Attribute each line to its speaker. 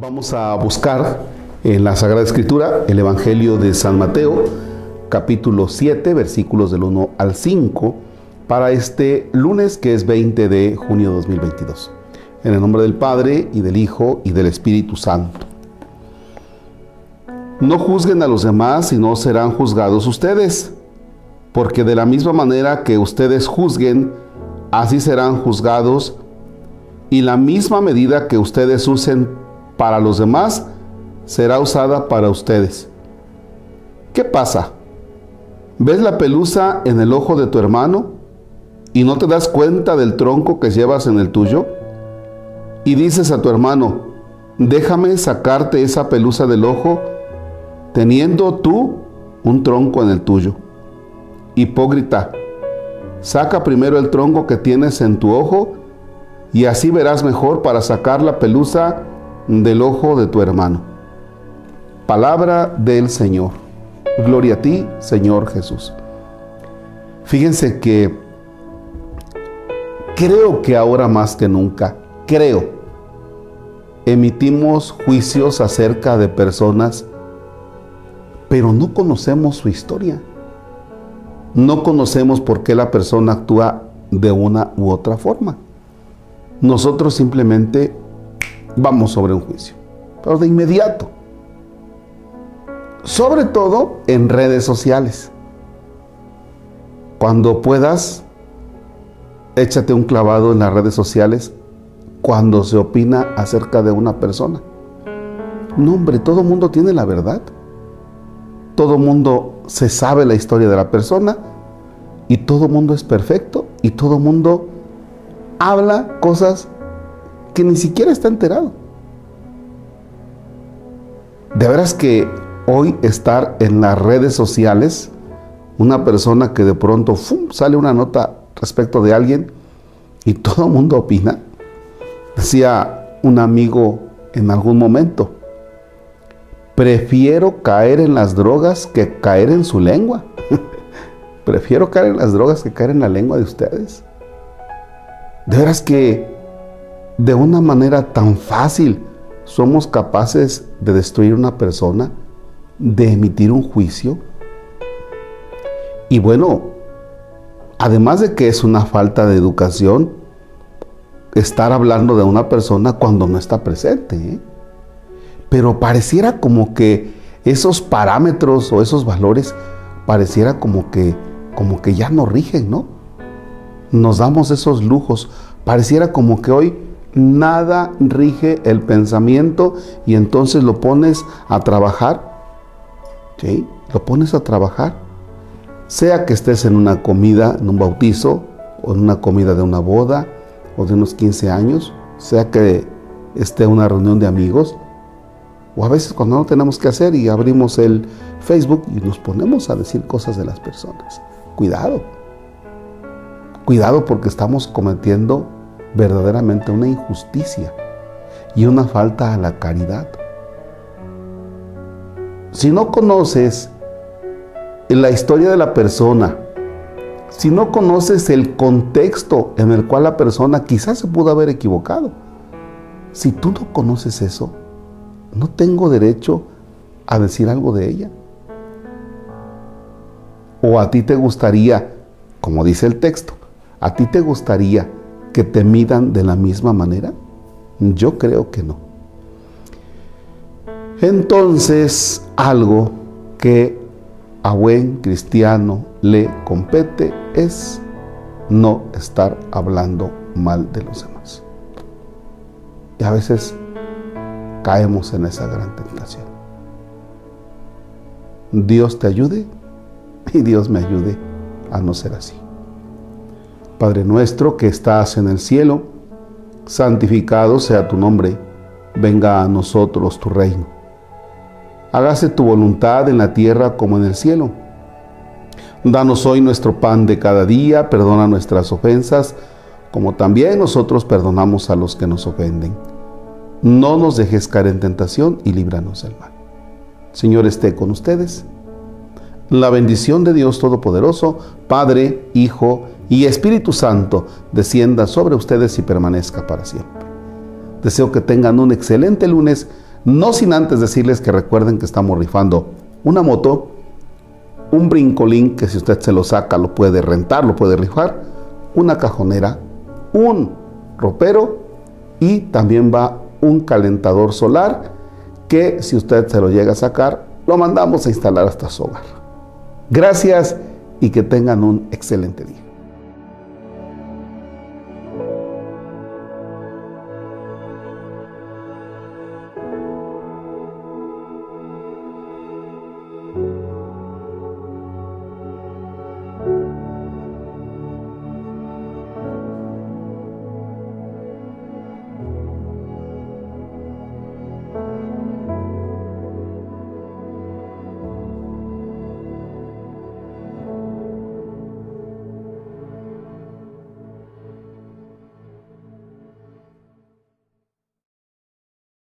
Speaker 1: Vamos a buscar en la Sagrada Escritura el Evangelio de San Mateo, capítulo 7, versículos del 1 al 5, para este lunes que es 20 de junio de 2022. En el nombre del Padre y del Hijo y del Espíritu Santo. No juzguen a los demás y no serán juzgados ustedes, porque de la misma manera que ustedes juzguen, así serán juzgados, y la misma medida que ustedes usen para los demás será usada para ustedes. ¿Qué pasa? ¿Ves la pelusa en el ojo de tu hermano y no te das cuenta del tronco que llevas en el tuyo? Y dices a tu hermano, déjame sacarte esa pelusa del ojo teniendo tú un tronco en el tuyo. Hipócrita, saca primero el tronco que tienes en tu ojo y así verás mejor para sacar la pelusa del ojo de tu hermano. Palabra del Señor. Gloria a ti, Señor Jesús. Fíjense que creo que ahora más que nunca, creo, emitimos juicios acerca de personas, pero no conocemos su historia. No conocemos por qué la persona actúa de una u otra forma. Nosotros simplemente vamos sobre un juicio, pero de inmediato. Sobre todo en redes sociales. Cuando puedas, échate un clavado en las redes sociales cuando se opina acerca de una persona. No, hombre, todo mundo tiene la verdad. Todo mundo se sabe la historia de la persona y todo mundo es perfecto y todo mundo habla cosas que ni siquiera está enterado. De veras que hoy estar en las redes sociales, una persona que de pronto sale una nota respecto de alguien y todo mundo opina. Decía un amigo en algún momento, prefiero caer en las drogas que caer en su lengua. prefiero caer en las drogas que caer en la lengua de ustedes. De veras que de una manera tan fácil somos capaces de destruir una persona, de emitir un juicio. Y bueno, además de que es una falta de educación, estar hablando de una persona cuando no está presente. ¿eh? Pero pareciera como que esos parámetros o esos valores, pareciera como que, como que ya no rigen, ¿no? Nos damos esos lujos. Pareciera como que hoy nada rige el pensamiento y entonces lo pones a trabajar. ¿Sí? Lo pones a trabajar. Sea que estés en una comida, en un bautizo, o en una comida de una boda, o de unos 15 años, sea que esté en una reunión de amigos, o a veces cuando no tenemos que hacer y abrimos el Facebook y nos ponemos a decir cosas de las personas. Cuidado. Cuidado porque estamos cometiendo verdaderamente una injusticia y una falta a la caridad. Si no conoces la historia de la persona, si no conoces el contexto en el cual la persona quizás se pudo haber equivocado, si tú no conoces eso, no tengo derecho a decir algo de ella. O a ti te gustaría, como dice el texto, a ti te gustaría que te midan de la misma manera? Yo creo que no. Entonces, algo que a buen cristiano le compete es no estar hablando mal de los demás. Y a veces caemos en esa gran tentación. Dios te ayude y Dios me ayude a no ser así. Padre nuestro que estás en el cielo, santificado sea tu nombre, venga a nosotros tu reino. Hágase tu voluntad en la tierra como en el cielo. Danos hoy nuestro pan de cada día, perdona nuestras ofensas, como también nosotros perdonamos a los que nos ofenden. No nos dejes caer en tentación y líbranos del mal. Señor esté con ustedes. La bendición de Dios Todopoderoso, Padre, Hijo y Espíritu Santo descienda sobre ustedes y permanezca para siempre. Deseo que tengan un excelente lunes, no sin antes decirles que recuerden que estamos rifando una moto, un brincolín que si usted se lo saca lo puede rentar, lo puede rifar, una cajonera, un ropero y también va un calentador solar que si usted se lo llega a sacar, lo mandamos a instalar hasta su hogar. Gracias y que tengan un excelente día.